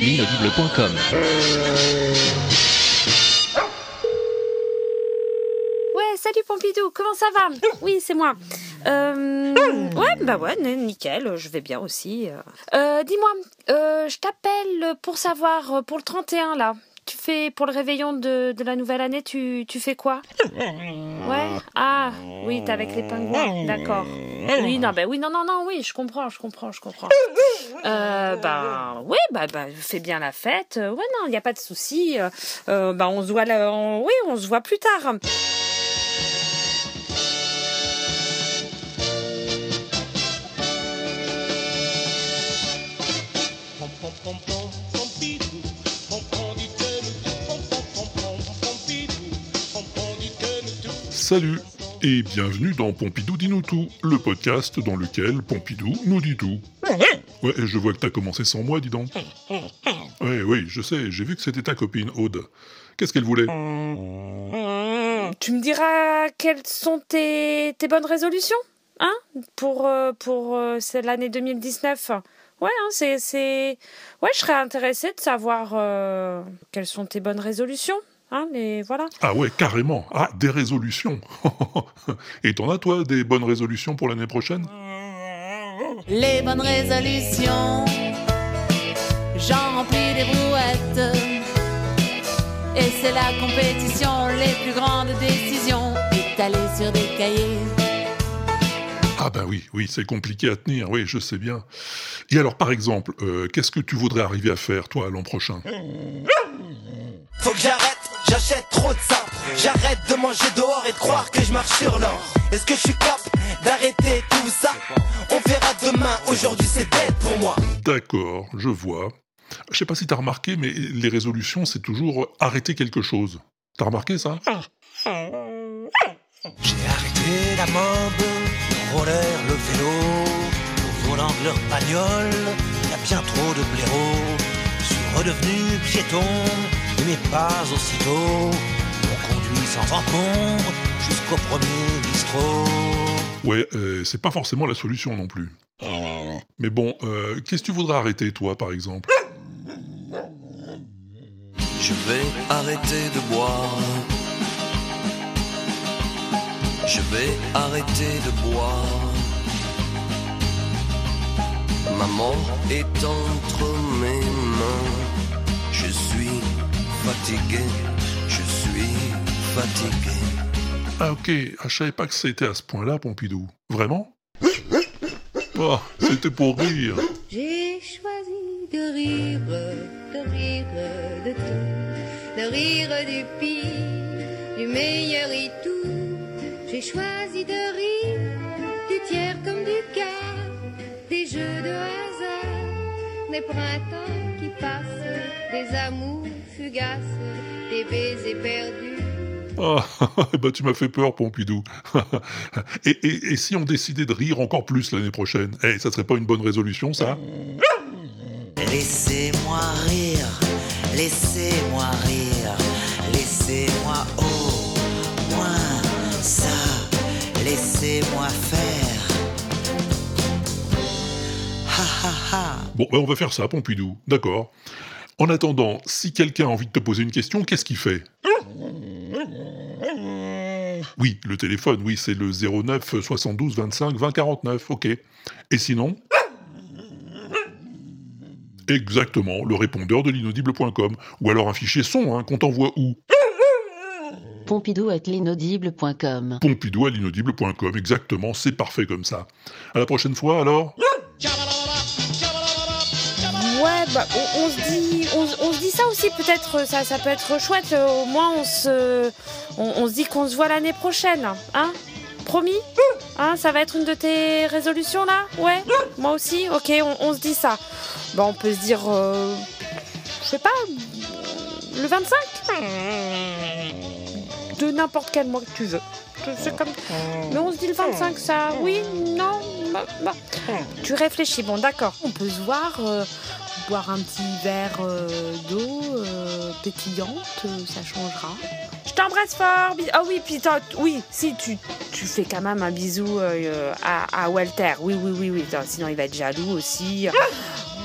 L'inaudible.com Ouais, salut Pompidou, comment ça va? Oui, c'est moi. Euh, ouais, bah ouais, nickel, je vais bien aussi. Euh, Dis-moi, euh, je t'appelle pour savoir, euh, pour le 31 là, pour le réveillon de, de la nouvelle année, tu, tu fais quoi? Ouais Ah, oui, t'es avec les pingouins, d'accord. Oui, non, bah oui, non, non, non, oui, je comprends, je comprends, je comprends. Euh, bah, oui, bah, bah, fais bien la fête. Ouais, non, il n'y a pas de souci. Euh, bah, on se voit oui, on se voit plus tard. Salut et bienvenue dans Pompidou dit nous tout, le podcast dans lequel Pompidou nous dit tout. Ouais, et je vois que t'as commencé sans moi, dis donc. Ouais, oui, je sais, j'ai vu que c'était ta copine, Aude. Qu'est-ce qu'elle voulait? Tu me diras quelles sont tes, tes bonnes résolutions hein pour euh, pour euh, l'année 2019 ouais hein, c'est c'est ouais je serais intéressée de savoir euh, quelles sont tes bonnes résolutions hein les voilà Ah ouais, carrément. Ah, des résolutions. et t'en as, toi, des bonnes résolutions pour l'année prochaine? Les bonnes résolutions, j'en remplis des brouettes. Et c'est la compétition, les plus grandes décisions, étalées sur des cahiers. Ah ben oui, oui, c'est compliqué à tenir, oui, je sais bien. Et alors, par exemple, euh, qu'est-ce que tu voudrais arriver à faire, toi, l'an prochain? Faut que j'arrête, j'achète trop de ça. J'arrête de manger dehors et de croire que je marche sur l'or. Est-ce que je suis cap d'arrêter tout ça? On verra demain, aujourd'hui c'est dead pour moi. D'accord, je vois. Je sais pas si t'as remarqué, mais les résolutions, c'est toujours arrêter quelque chose. T'as remarqué ça? J'ai arrêté la mode, le roller, le vélo, au volant de leur bagnole, y a bien trop de blaireaux. Je suis redevenu piéton, mes pas aussitôt m'ont conduit sans encombre jusqu'au premier bistrot. Ouais, euh, c'est pas forcément la solution non plus. Mais bon, euh, qu'est-ce que tu voudrais arrêter, toi, par exemple? Je vais arrêter de boire. Je vais arrêter de boire. Maman est entre mes mains. Je suis fatigué. Je suis fatigué. Ah ok, ah, je savais pas que c'était à ce point-là, Pompidou. Vraiment? Oh, c'était pour rire. J'ai choisi de rire, de rire de tout, de rire du pire, du meilleur et tout. J'ai choisi de rire du tiers comme du quart, des jeux de hasard, des printemps qui passent, des amours fugaces, des baisers perdus. Ah, bah tu m'as fait peur, Pompidou. et, et- et si on décidait de rire encore plus l'année prochaine? Eh, ça serait pas une bonne résolution, ça? Laissez-moi rire, laissez-moi rire, laissez-moi au moins ça, laissez-moi faire. Bon, bah, on va faire ça, Pompidou. D'accord. En attendant, si quelqu'un a envie de te poser une question, qu'est-ce qu'il fait? Oui, le téléphone, oui, c'est le 09 72 25 20 49, ok. Et sinon? Exactement, le répondeur de l'inaudible.com. Ou alors un fichier son, hein, qu'on t'envoie où? Pompidou at l'inaudible.com. Pompidou à l'inaudible.com, exactement, c'est parfait comme ça. À la prochaine fois, alors? Bah, on, on se dit, on, se- on se dit ça aussi peut-être, ça, ça peut être chouette. euh, Au moins, on se, on, on se dit qu'on se voit l'année prochaine, hein. Promis? Hein, ça va être une de tes résolutions là? Ouais? Moi aussi? Ok, on, on se dit ça. Bah, on peut se dire, euh, je sais pas, le 25 De n'importe quel mois que tu veux. C'est comme... Mais on se dit le 25, ça Oui? Non? Bah, bah. Tu réfléchis, bon d'accord. On peut se voir, euh, boire un petit verre euh, d'eau euh, pétillante, euh, ça changera. Je t'embrasse fort. Ah oui, puis t'as- oui, si tu, tu fais quand même un bisou euh, à, à Walter. Oui, oui, oui, oui. Attends, Sinon, il va être jaloux aussi.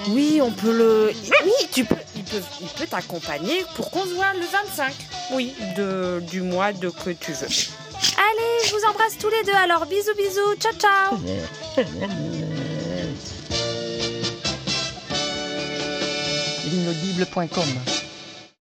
Oui, on peut le. Oui, tu peux. Il peut, il peut t'accompagner pour qu'on se voit le 25. Oui, de, du mois de que tu veux. Allez, je vous embrasse tous les deux. Alors, bisous, bisous. Ciao, ciao. L'inaudible.com